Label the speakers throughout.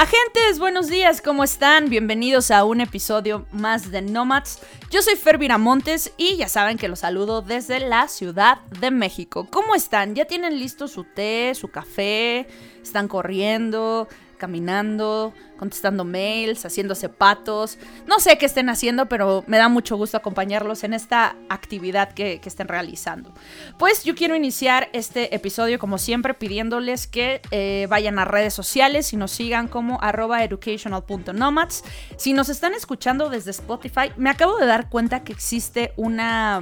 Speaker 1: Agentes, buenos días, ¿cómo están? Bienvenidos a un episodio más de Nomads. Yo soy Fer Viramontes y ya saben que los saludo desde la Ciudad de México. ¿Cómo están? ¿Ya tienen listo su té, su café? ¿Están corriendo? Caminando, contestando mails, haciéndose patos. No sé qué estén haciendo, pero me da mucho gusto acompañarlos en esta actividad que, estén realizando. Pues yo quiero iniciar este episodio como siempre pidiéndoles que eh, vayan a redes sociales y nos sigan como arroba educational.nomads. Si nos están escuchando desde Spotify, me acabo de dar cuenta que existe una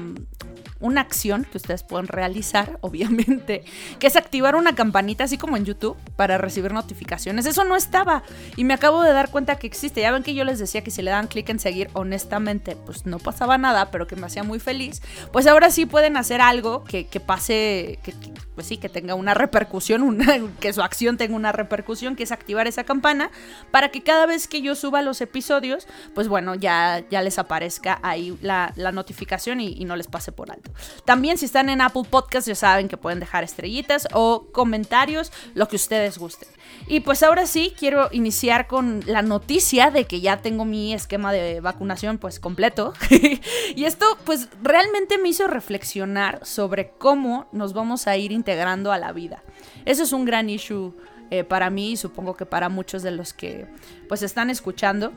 Speaker 1: una acción que ustedes pueden realizar, obviamente, que es activar una campanita así como en YouTube para recibir notificaciones. Eso no estaba y me acabo de dar cuenta que existe. Ya ven que yo les decía que si le dan clic en seguir, honestamente, pues no pasaba nada, pero que me hacía muy feliz. Pues ahora sí pueden hacer algo que, pase, que, pues sí, que tenga una repercusión, una, que su acción tenga una repercusión, que es activar esa campana para que cada vez que yo suba los episodios, pues bueno, ya, ya les aparezca ahí la, notificación y no les pase por alto. También si están en Apple Podcast ya saben que pueden dejar estrellitas o comentarios, lo que ustedes gusten. Y pues ahora sí, quiero iniciar con la noticia de que ya tengo mi esquema de vacunación pues completo. y esto pues realmente me hizo reflexionar sobre cómo nos vamos a ir integrando a la vida. Eso es un gran issue eh, para mí y supongo que para muchos de los que pues están escuchando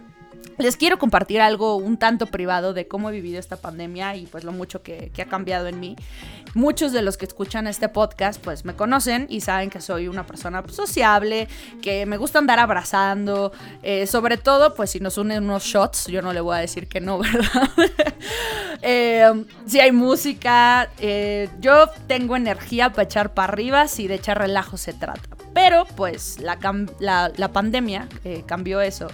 Speaker 1: les quiero compartir algo un tanto privado de cómo he vivido esta pandemia y pues lo mucho que, ha cambiado en mí. Muchos de los que escuchan este podcast pues me conocen y saben que soy una persona pues, sociable, que me gusta andar abrazando, eh, sobre todo pues si nos unen unos shots, yo no le voy a decir que no, ¿verdad? Eh, si hay música, eh, yo tengo energía para echar para arriba si de echar relajo se trata. Pero pues la, la, pandemia eh, cambió eso,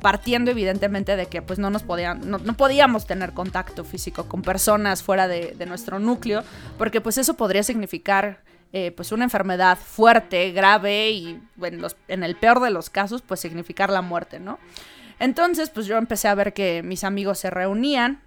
Speaker 1: partiendo evidentemente de que pues no nos podían, no, podíamos tener contacto físico con personas fuera de, nuestro núcleo, porque pues eso podría significar eh, pues una enfermedad fuerte, grave y en, en el peor de los casos pues significar la muerte, ¿no? Entonces pues yo empecé a ver que mis amigos se reunían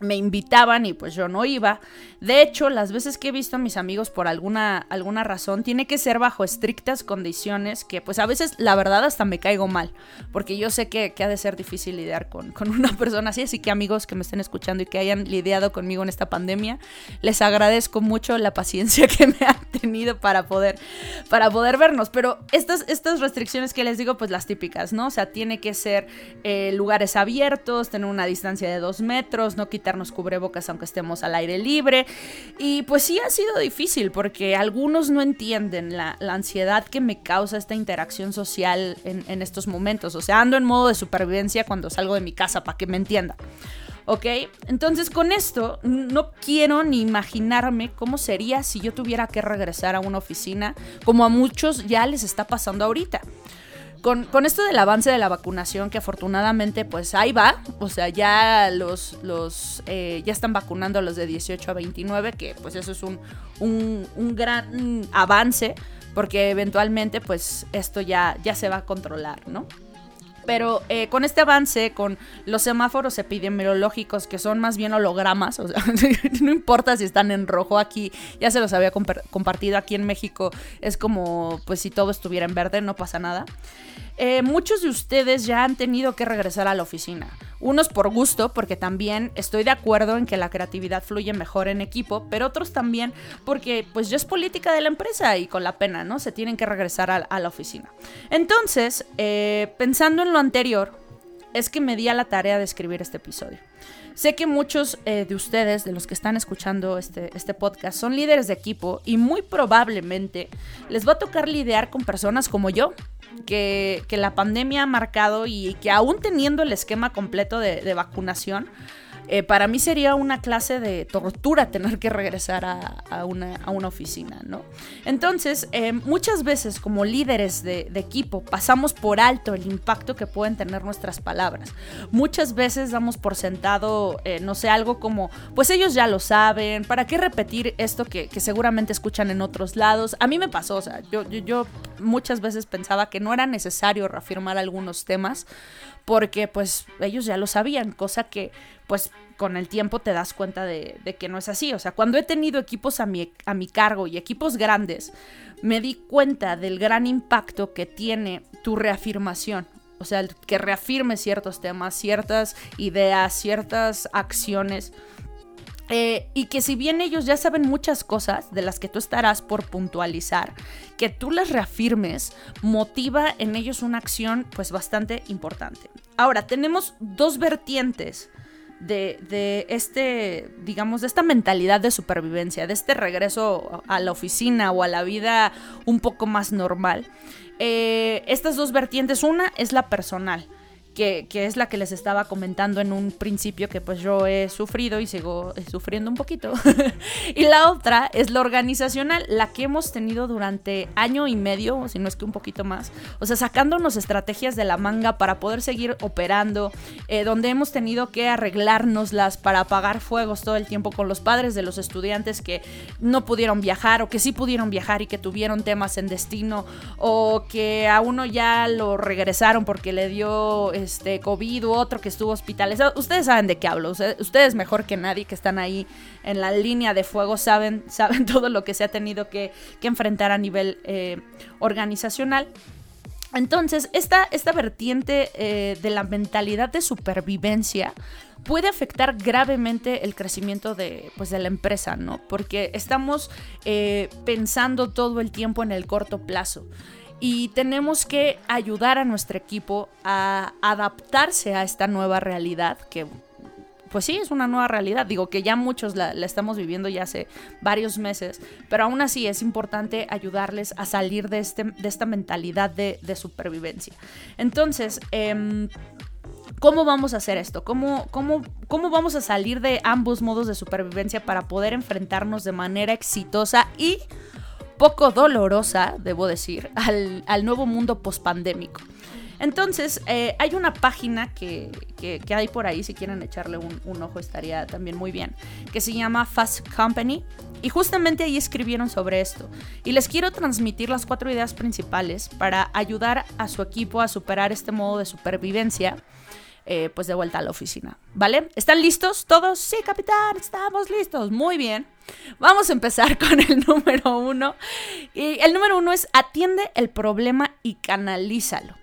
Speaker 1: me invitaban y pues yo no iba. De hecho, las veces que he visto a mis amigos por alguna, alguna razón, tiene que ser bajo estrictas condiciones que pues a veces la verdad hasta me caigo mal, porque yo sé que, ha de ser difícil lidiar con, con, una persona así, así que amigos que me estén escuchando y que hayan lidiado conmigo en esta pandemia, les agradezco mucho la paciencia que me han tenido para poder, para poder vernos, pero estas, estas restricciones que les digo, pues las típicas, ¿no? O sea, tiene que ser eh, lugares abiertos, tener una distancia de dos metros, no quitar quitarnos cubrebocas aunque estemos al aire libre. Y pues sí ha sido difícil porque algunos no entienden la, ansiedad que me causa esta interacción social en, estos momentos. O sea, ando en modo de supervivencia cuando salgo de mi casa para que me entienda. ¿Ok? Entonces con esto no quiero ni imaginarme cómo sería si yo tuviera que regresar a una oficina como a muchos ya les está pasando ahorita con, esto del avance de la vacunación, que afortunadamente pues ahí va, o sea, ya los, los eh, ya están vacunando a los de 18 a 29, que pues eso es un, un, gran avance, porque eventualmente pues esto ya, ya se va a controlar, ¿no? Pero eh, con este avance, con los semáforos epidemiológicos, que son más bien hologramas, o sea, no importa si están en rojo aquí, ya se los había compartido aquí en México, es como pues si todo estuviera en verde, no pasa nada. Eh, muchos de ustedes ya han tenido que regresar a la oficina. Unos por gusto, porque también estoy de acuerdo en que la creatividad fluye mejor en equipo, pero otros también porque pues ya es política de la empresa y con la pena, ¿no? Se tienen que regresar a, la oficina. Entonces, eh, pensando en lo anterior, es que me di a la tarea de escribir este episodio. Sé que muchos eh, de ustedes, de los que están escuchando este, este podcast, son líderes de equipo y muy probablemente les va a tocar lidiar con personas como yo, que, la pandemia ha marcado y que aún teniendo el esquema completo de, vacunación, eh, para mí sería una clase de tortura tener que regresar a, una, oficina, ¿no? Entonces, eh, muchas veces como líderes de, equipo pasamos por alto el impacto que pueden tener nuestras palabras. Muchas veces damos por sentado, eh, no sé, algo como, pues ellos ya lo saben, ¿para qué repetir esto que, seguramente escuchan en otros lados? A mí me pasó, o sea, yo, yo muchas veces pensaba que no era necesario reafirmar algunos temas porque pues ellos ya lo sabían, cosa que pues con el tiempo te das cuenta de, que no es así. O sea, cuando he tenido equipos a mi, a mi cargo y equipos grandes, me di cuenta del gran impacto que tiene tu reafirmación. O sea, que reafirme ciertos temas, ciertas ideas, ciertas acciones. Eh, y que si bien ellos ya saben muchas cosas de las que tú estarás por puntualizar, que tú las reafirmes motiva en ellos una acción pues bastante importante. Ahora, tenemos dos vertientes de, este, digamos, de esta mentalidad de supervivencia, de este regreso a la oficina o a la vida un poco más normal. Eh, estas dos vertientes, una es la personal que, es la que les estaba comentando en un principio que pues yo he sufrido y sigo sufriendo un poquito. y la otra es la organizacional, la que hemos tenido durante año y medio, si no es que un poquito más. O sea, sacándonos estrategias de la manga para poder seguir operando, eh, donde hemos tenido que arreglárnoslas para apagar fuegos todo el tiempo con los padres de los estudiantes que no pudieron viajar o que sí pudieron viajar y que tuvieron temas en destino o que a uno ya lo regresaron porque le dio este, COVID u otro que estuvo hospitalizado. Ustedes saben de qué hablo. Ustedes mejor que nadie que están ahí en la línea de fuego saben, saben todo lo que se ha tenido que, enfrentar a nivel eh, organizacional. Entonces, esta, esta vertiente eh, de la mentalidad de supervivencia puede afectar gravemente el crecimiento de, pues, de la empresa, ¿no? Porque estamos eh, pensando todo el tiempo en el corto plazo y tenemos que ayudar a nuestro equipo a adaptarse a esta nueva realidad que pues sí, es una nueva realidad. Digo que ya muchos la, estamos viviendo ya hace varios meses, pero aún así es importante ayudarles a salir de, este, de esta mentalidad de, supervivencia. Entonces, em, ¿cómo vamos a hacer esto? ¿Cómo, cómo, ¿Cómo vamos a salir de ambos modos de supervivencia para poder enfrentarnos de manera exitosa y poco dolorosa, debo decir, al, nuevo mundo pospandémico. Entonces, eh, hay una página que, hay por ahí, si quieren echarle un, ojo estaría también muy bien, que se llama Fast Company. Y justamente ahí escribieron sobre esto. Y les quiero transmitir las cuatro ideas principales para ayudar a su equipo a superar este modo de supervivencia eh, pues de vuelta a la oficina, ¿vale? ¿Están listos todos? Sí, capitán, estamos listos. Muy bien. Vamos a empezar con el número uno. Y el número uno es atiende el problema y canalízalo.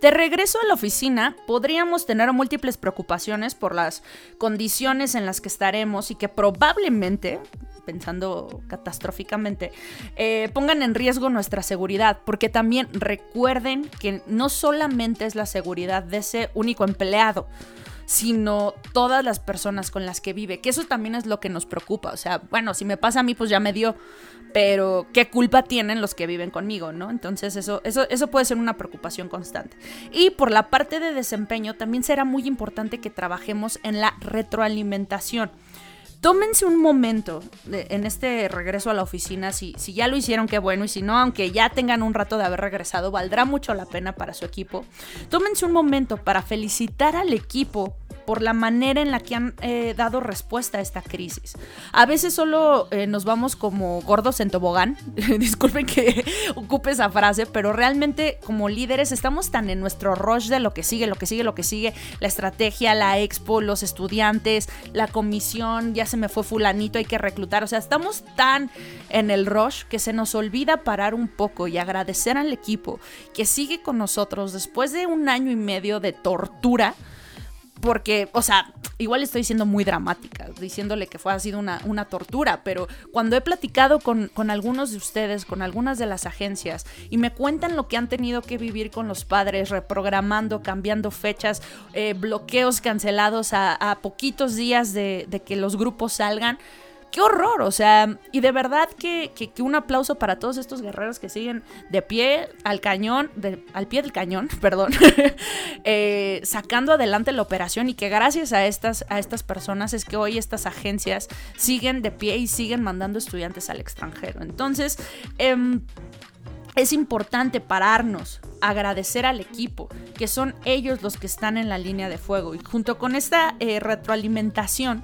Speaker 1: De regreso a la oficina, podríamos tener múltiples preocupaciones por las condiciones en las que estaremos y que probablemente pensando catastróficamente, eh, pongan en riesgo nuestra seguridad, porque también recuerden que no solamente es la seguridad de ese único empleado, sino todas las personas con las que vive, que eso también es lo que nos preocupa, o sea, bueno, si me pasa a mí, pues ya me dio, pero ¿qué culpa tienen los que viven conmigo, no? Entonces eso, eso, eso puede ser una preocupación constante. Y por la parte de desempeño, también será muy importante que trabajemos en la retroalimentación tómense un momento en este regreso a la oficina, si, si ya lo hicieron, qué bueno, y si no, aunque ya tengan un rato de haber regresado, valdrá mucho la pena para su equipo. Tómense un momento para felicitar al equipo por la manera en la que han eh, dado respuesta a esta crisis. A veces solo eh, nos vamos como gordos en tobogán, disculpen que ocupe esa frase, pero realmente como líderes estamos tan en nuestro rush de lo que sigue, lo que sigue, lo que sigue, la estrategia, la expo, los estudiantes, la comisión, ya se me fue fulanito, hay que reclutar, o sea, estamos tan en el rush que se nos olvida parar un poco y agradecer al equipo que sigue con nosotros después de un año y medio de tortura porque, o sea, igual estoy siendo muy dramática, diciéndole que fue ha sido una, una tortura, pero cuando he platicado con, algunos de ustedes, con algunas de las agencias, y me cuentan lo que han tenido que vivir con los padres, reprogramando, cambiando fechas, eh, bloqueos cancelados a, poquitos días de, de que los grupos salgan, qué horror, o sea, y de verdad que, un aplauso para todos estos guerreros que siguen de pie al cañón, al pie del cañón, perdón, eh, sacando adelante la operación y que gracias a estas, a estas personas es que hoy estas agencias siguen de pie y siguen mandando estudiantes al extranjero. Entonces, em, es importante pararnos, agradecer al equipo, que son ellos los que están en la línea de fuego. Y junto con esta eh, retroalimentación,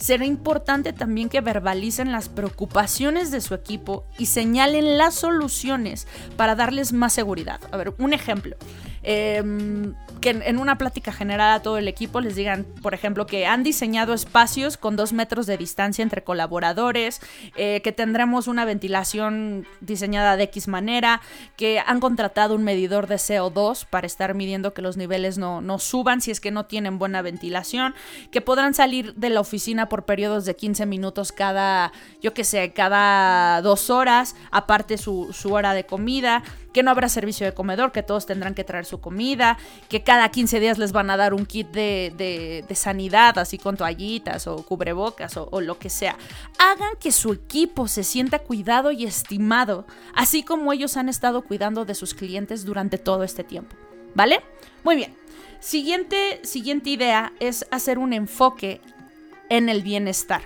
Speaker 1: será importante también que verbalicen las preocupaciones de su equipo y señalen las soluciones para darles más seguridad. A ver, un ejemplo. Em, que en, una plática general a todo el equipo les digan, por ejemplo, que han diseñado espacios con dos metros de distancia entre colaboradores, eh, que tendremos una ventilación diseñada de X manera, que han contratado un medidor de CO2 para estar midiendo que los niveles no, no suban si es que no tienen buena ventilación, que podrán salir de la oficina por periodos de 15 minutos cada, yo que sé, cada dos horas, aparte su, su hora de comida, que no habrá servicio de comedor, que todos tendrán que traer su comida, que cada 15 días les van a dar un kit de, sanidad, así con toallitas o cubrebocas o, o lo que sea. Hagan que su equipo se sienta cuidado y estimado, así como ellos han estado cuidando de sus clientes durante todo este tiempo. ¿Vale? Muy bien. Siguiente, siguiente idea es hacer un enfoque en el bienestar.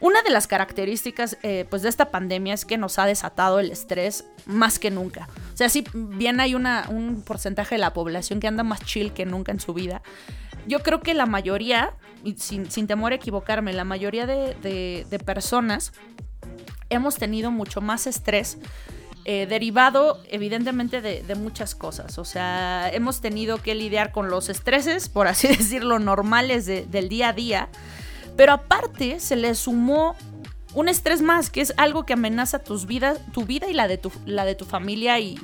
Speaker 1: Una de las características eh, pues de esta pandemia es que nos ha desatado el estrés más que nunca. O sea, si bien hay un porcentaje de la población que anda más chill que nunca en su vida, yo creo que la mayoría, y sin, temor a equivocarme, la mayoría de, personas hemos tenido mucho más estrés. Eh, derivado evidentemente de, muchas cosas. O sea, hemos tenido que lidiar con los estreses, por así decirlo, normales del día a día. Pero aparte se le sumó un estrés más, que es algo que amenaza tus vidas, tu vida y la de tu, la de tu familia y,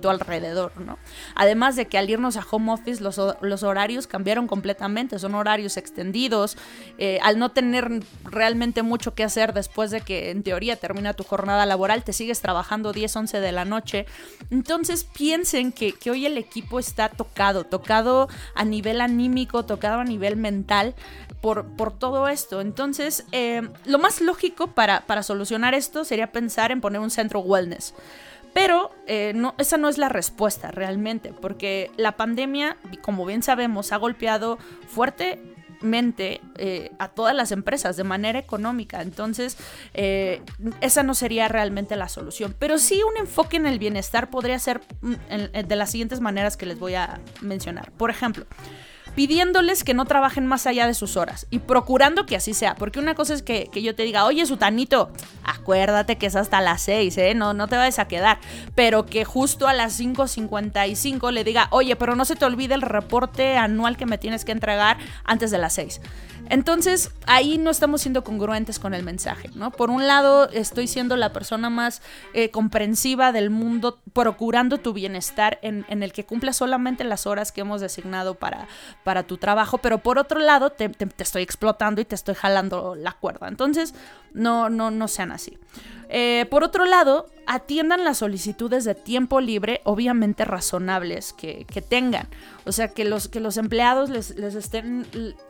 Speaker 1: tu alrededor, ¿no? Además de que al irnos a home office los, los horarios cambiaron completamente, son horarios extendidos, eh, al no tener realmente mucho que hacer después de que en teoría termina tu jornada laboral, te sigues trabajando 10, 11 de la noche. Entonces piensen que, que hoy el equipo está tocado, tocado a nivel anímico, tocado a nivel mental por, por todo esto. Entonces, eh, lo más lógico para, solucionar esto sería pensar en poner un centro wellness. Pero eh, no, esa no es la respuesta realmente, porque la pandemia, como bien sabemos, ha golpeado fuertemente eh, a todas las empresas de manera económica. Entonces, esa no sería realmente la solución. Pero sí un enfoque en el bienestar podría ser mm, de las siguientes maneras que les voy a mencionar. Por ejemplo, pidiéndoles que no trabajen más allá de sus horas y procurando que así sea. Porque una cosa es que, yo te diga, oye, Sutanito, acuérdate que es hasta las 6, ¿eh? No, no te vayas a quedar. Pero que justo a las 5.55 le diga, oye, pero no se te olvide el reporte anual que me tienes que entregar antes de las 6. Entonces, ahí no estamos siendo congruentes con el mensaje, ¿no? Por un lado, estoy siendo la persona más eh, comprensiva del mundo, procurando tu bienestar en, el que cumpla solamente las horas que hemos designado para, para tu trabajo, pero por otro lado, te, te estoy explotando y te estoy jalando la cuerda. Entonces, no, no, no sean así. Eh, por otro lado, atiendan las solicitudes de tiempo libre, obviamente razonables, que, tengan. O sea, que los, que los empleados les, estén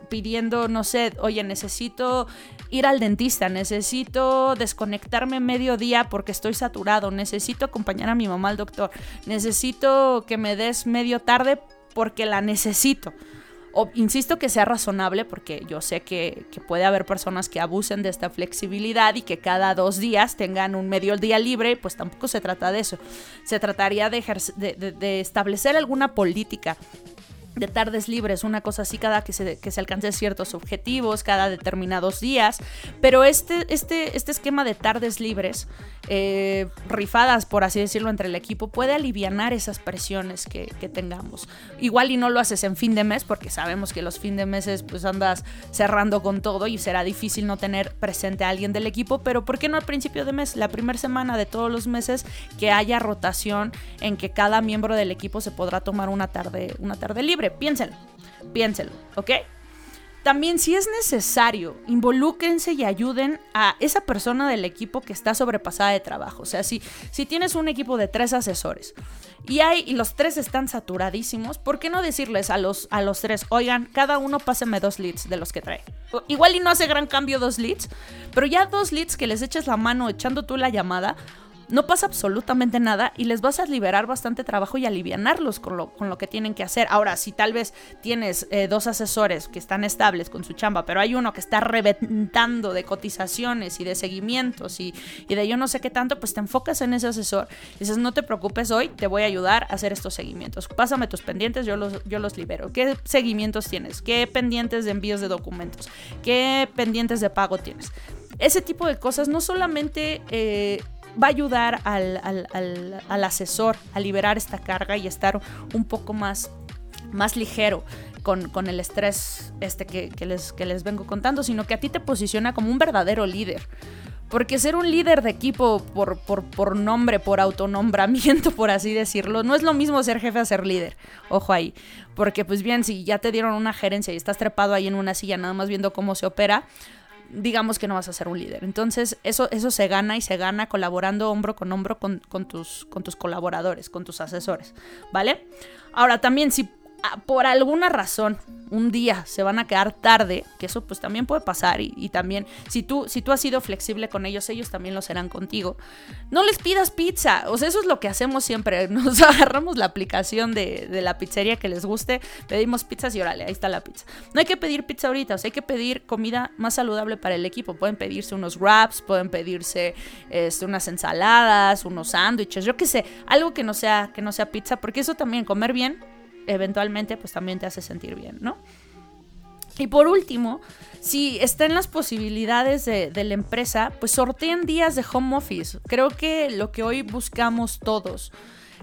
Speaker 1: pidiendo, no sé, oye, necesito ir al dentista, necesito desconectarme medio día porque estoy saturado, necesito acompañar a mi mamá al doctor, necesito que me des medio tarde porque la necesito insisto que sea razonable porque yo sé que, puede haber personas que abusen de esta flexibilidad y que cada dos días tengan un medio día libre, pues tampoco se trata de eso. Se trataría de, de establecer alguna política de tardes libres, una cosa así cada que se, que se alcance ciertos objetivos, cada determinados días, pero este, este, este esquema de tardes libres, eh, rifadas por así decirlo entre el equipo, puede aliviar esas presiones que, tengamos. Igual y no lo haces en fin de mes, porque sabemos que los fin de meses pues andas cerrando con todo y será difícil no tener presente a alguien del equipo, pero ¿por qué no al principio de mes, la primera semana de todos los meses, que haya rotación en que cada miembro del equipo se podrá tomar una tarde, una tarde libre? Piénselo, piénselo, ¿ok? También si es necesario, involúquense y ayuden a esa persona del equipo que está sobrepasada de trabajo. O sea, si, si tienes un equipo de tres asesores y, hay, y los tres están saturadísimos, ¿por qué no decirles a los, a los tres, oigan, cada uno páseme dos leads de los que trae? Igual y no hace gran cambio dos leads, pero ya dos leads que les eches la mano echando tú la llamada, no pasa absolutamente nada y les vas a liberar bastante trabajo y alivianarlos con lo, con lo que tienen que hacer. Ahora, si tal vez tienes eh, dos asesores que están estables con su chamba, pero hay uno que está reventando de cotizaciones y de seguimientos y, de yo no sé qué tanto, pues te enfocas en ese asesor. Y dices, no te preocupes hoy, te voy a ayudar a hacer estos seguimientos. Pásame tus pendientes, yo los, yo los libero. ¿Qué seguimientos tienes? ¿Qué pendientes de envíos de documentos? ¿Qué pendientes de pago tienes? Ese tipo de cosas no solamente... Eh, va a ayudar al, asesor a liberar esta carga y estar un poco más, más ligero con, el estrés este que, les, que les vengo contando, sino que a ti te posiciona como un verdadero líder. Porque ser un líder de equipo por, por, por, nombre, por autonombramiento, por así decirlo, no es lo mismo ser jefe a ser líder. Ojo ahí. Porque pues bien, si ya te dieron una gerencia y estás trepado ahí en una silla nada más viendo cómo se opera, digamos que no vas a ser un líder. Entonces, eso, eso se gana y se gana colaborando hombro con hombro con, con, tus, con tus colaboradores, con tus asesores, ¿vale? Ahora, también si por alguna razón un día se van a quedar tarde, que eso pues también puede pasar y, también si tú, si tú has sido flexible con ellos, ellos también lo serán contigo. No les pidas pizza, o sea, eso es lo que hacemos siempre, nos agarramos la aplicación de, la pizzería que les guste, pedimos pizzas y órale, ahí está la pizza. No hay que pedir pizza ahorita, o sea, hay que pedir comida más saludable para el equipo, pueden pedirse unos wraps, pueden pedirse este, unas ensaladas, unos sándwiches, yo qué sé, algo que no sea, que no sea pizza, porque eso también, comer bien eventualmente pues también te hace sentir bien, ¿no? Y por último, si está en las posibilidades de, la empresa, pues sorteen días de home office. Creo que lo que hoy buscamos todos.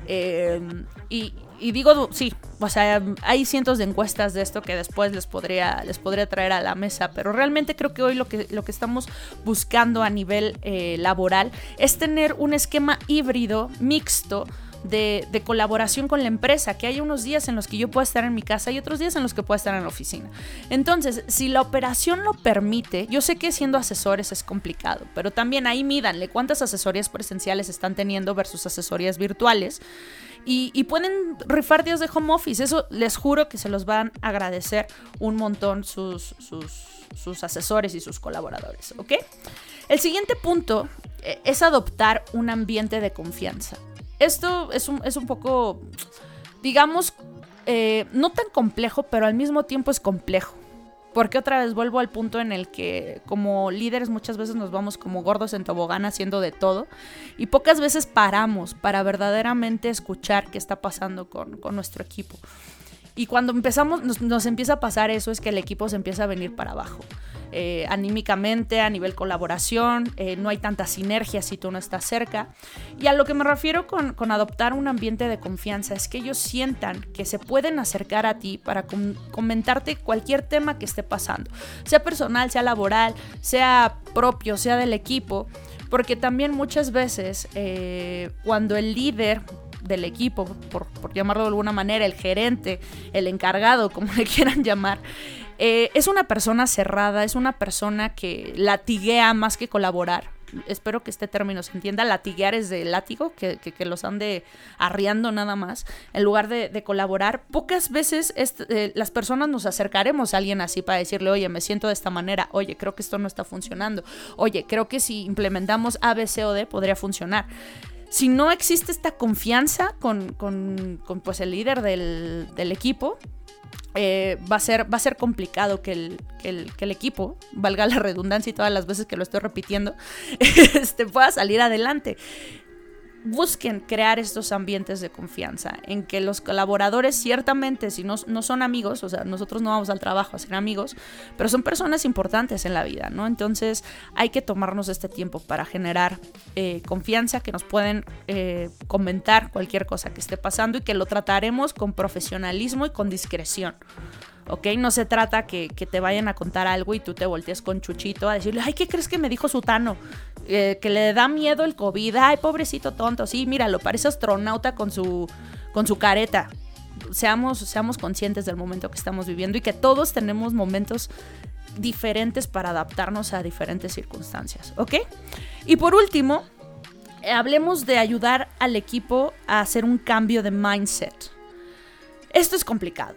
Speaker 1: Eh, y, digo, sí, o sea, hay cientos de encuestas de esto que después les podría, les podría traer a la mesa, pero realmente creo que hoy lo que, lo que estamos buscando a nivel eh, laboral es tener un esquema híbrido, mixto, de, colaboración con la empresa, que hay unos días en los que yo puedo estar en mi casa y otros días en los que puedo estar en la oficina. Entonces, si la operación lo permite, yo sé que siendo asesores es complicado, pero también ahí mídanle cuántas asesorías presenciales están teniendo versus asesorías virtuales. Y, pueden rifar días de home office. Eso les juro que se los van a agradecer un montón sus, sus asesores y sus colaboradores. ¿Ok? El siguiente punto eh, es adoptar un ambiente de confianza esto es un, es un poco, digamos, eh, no tan complejo, pero al mismo tiempo es complejo. Porque otra vez vuelvo al punto en el que como líderes muchas veces nos vamos como gordos en tobogán haciendo de todo y pocas veces paramos para verdaderamente escuchar qué está pasando con, con nuestro equipo. Y cuando empezamos, nos, nos, empieza a pasar eso, es que el equipo se empieza a venir para abajo. Eh, anímicamente, a nivel colaboración, eh, no hay tanta sinergia si tú no estás cerca. Y a lo que me refiero con, adoptar un ambiente de confianza es que ellos sientan que se pueden acercar a ti para comentarte cualquier tema que esté pasando, sea personal, sea laboral, sea propio, sea del equipo, porque también muchas veces eh, cuando el líder del equipo, por, por, llamarlo de alguna manera, el gerente, el encargado, como le quieran llamar, eh, es una persona cerrada, es una persona que latiguea más que colaborar. Espero que este término se entienda. Latiguear es de látigo, que, los ande arriando nada más, en lugar de, colaborar. Pocas veces eh, las personas nos acercaremos a alguien así para decirle, oye, me siento de esta manera, oye, creo que esto no está funcionando, oye, creo que si implementamos A, B, C o D podría funcionar si no existe esta confianza con, pues, el líder del, del equipo, eh, va, a ser, va a ser complicado que el, el, equipo, valga la redundancia y todas las veces que lo estoy repitiendo, este, pueda salir adelante busquen crear estos ambientes de confianza, en que los colaboradores ciertamente, si no, no, son amigos, o sea, nosotros no vamos al trabajo a ser amigos, pero son personas importantes en la vida, ¿no? Entonces hay que tomarnos este tiempo para generar eh, confianza, que nos pueden eh, comentar cualquier cosa que esté pasando y que lo trataremos con profesionalismo y con discreción. ¿ok? No se trata que, te vayan a contar algo y tú te voltees con Chuchito a decirle, ay, ¿qué crees que me dijo Sutano? Eh, que le da miedo el COVID, ay, pobrecito tonto, sí, míralo, parece astronauta con su, con su careta. seamos, seamos conscientes del momento que estamos viviendo y que todos tenemos momentos diferentes para adaptarnos a diferentes circunstancias, ¿ok? Y por último, hablemos de ayudar al equipo a hacer un cambio de mindset. Esto es complicado.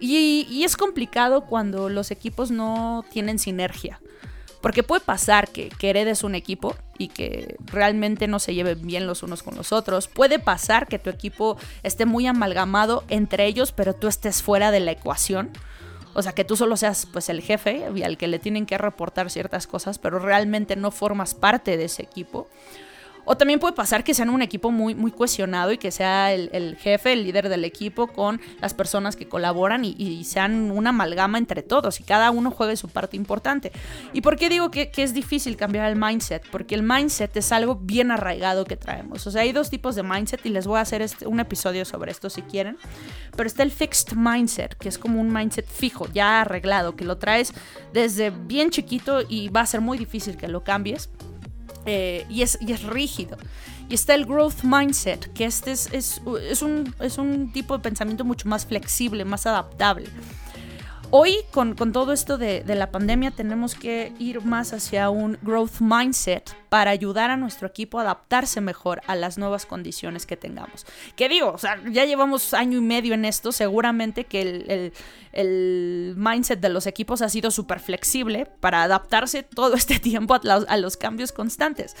Speaker 1: Y, es complicado cuando los equipos no tienen sinergia. Porque puede pasar que, heredes un equipo y que realmente no se lleven bien los unos con los otros. Puede pasar que tu equipo esté muy amalgamado entre ellos, pero tú estés fuera de la ecuación. O sea, que tú solo seas pues el jefe y al que le tienen que reportar ciertas cosas, pero realmente no formas parte de ese equipo. O también puede pasar que sean un equipo muy, muy cohesionado y que sea el, jefe, el líder del equipo con las personas que colaboran y, sean una amalgama entre todos y cada uno juegue su parte importante. ¿Y por qué digo que, es difícil cambiar el mindset? Porque el mindset es algo bien arraigado que traemos. O sea, hay dos tipos de mindset y les voy a hacer este, un episodio sobre esto si quieren. Pero está el fixed mindset, que es como un mindset fijo, ya arreglado, que lo traes desde bien chiquito y va a ser muy difícil que lo cambies. Eh, y, es, y es rígido. Y está el growth mindset, que este es, es, es, un, es un tipo de pensamiento mucho más flexible, más adaptable. Hoy, con, todo esto de, la pandemia, tenemos que ir más hacia un growth mindset para ayudar a nuestro equipo a adaptarse mejor a las nuevas condiciones que tengamos. ¿Qué digo? O sea, ya llevamos año y medio en esto, seguramente que el, mindset de los equipos ha sido súper flexible para adaptarse todo este tiempo a los, cambios constantes.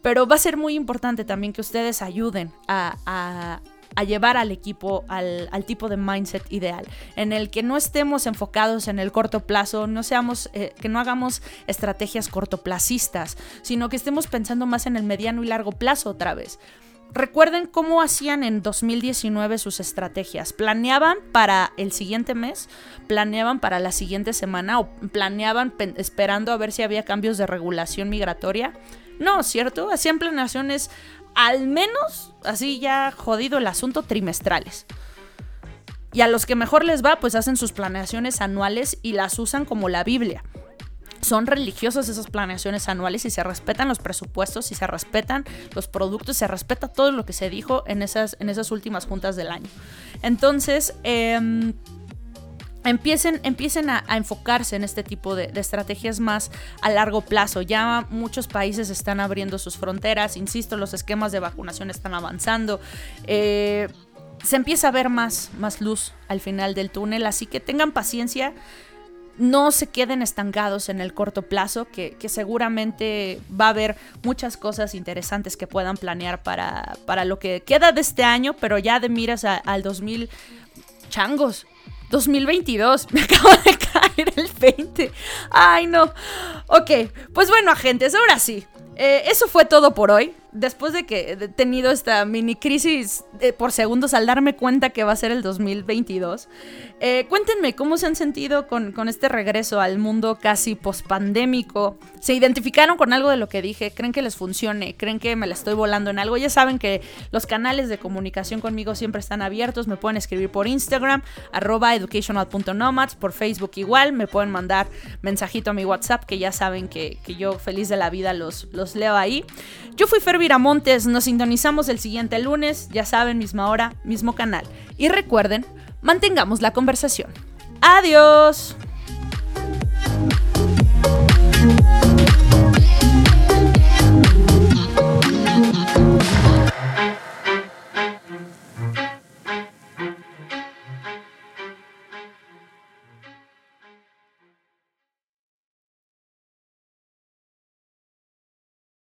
Speaker 1: Pero va a ser muy importante también que ustedes ayuden a a llevar al equipo al, tipo de mindset ideal, en el que no estemos enfocados en el corto plazo, no seamos, eh, que no hagamos estrategias cortoplacistas, sino que estemos pensando más en el mediano y largo plazo otra vez. Recuerden cómo hacían en 2019 sus estrategias. Planeaban para el siguiente mes, planeaban para la siguiente semana o planeaban esperando a ver si había cambios de regulación migratoria. No, ¿cierto? Hacían planeaciones al menos, así ya jodido el asunto, trimestrales. Y a los que mejor les va, pues hacen sus planeaciones anuales y las usan como la Biblia. Son religiosas esas planeaciones anuales y se respetan los presupuestos y se respetan los productos, se respeta todo lo que se dijo en esas, en esas últimas juntas del año. Entonces, eh, empiecen, empiecen a, enfocarse en este tipo de, estrategias más a largo plazo. Ya muchos países están abriendo sus fronteras, insisto, los esquemas de vacunación están avanzando. Eh, se empieza a ver más, más luz al final del túnel, así que tengan paciencia. No se queden estancados en el corto plazo, que, seguramente va a haber muchas cosas interesantes que puedan planear para, para lo que queda de este año, pero ya de miras al 2000 changos. 2022. Me acaba de caer el 20. Ay, no. Ok, pues bueno, agentes, ahora sí. Eh, eso fue todo por hoy después de que he tenido esta mini crisis eh, por segundos al darme cuenta que va a ser el 2022, eh, cuéntenme cómo se han sentido con, este regreso al mundo casi pospandémico. ¿Se identificaron con algo de lo que dije? ¿Creen que les funcione? ¿Creen que me la estoy volando en algo? Ya saben que los canales de comunicación conmigo siempre están abiertos. Me pueden escribir por Instagram, arroba educational.nomads, por Facebook igual. Me pueden mandar mensajito a mi WhatsApp, que ya saben que, yo feliz de la vida los, los leo ahí. Yo fui Fer Montes, nos sintonizamos el siguiente lunes, ya saben, misma hora, mismo canal. Y recuerden, mantengamos la conversación. Adiós.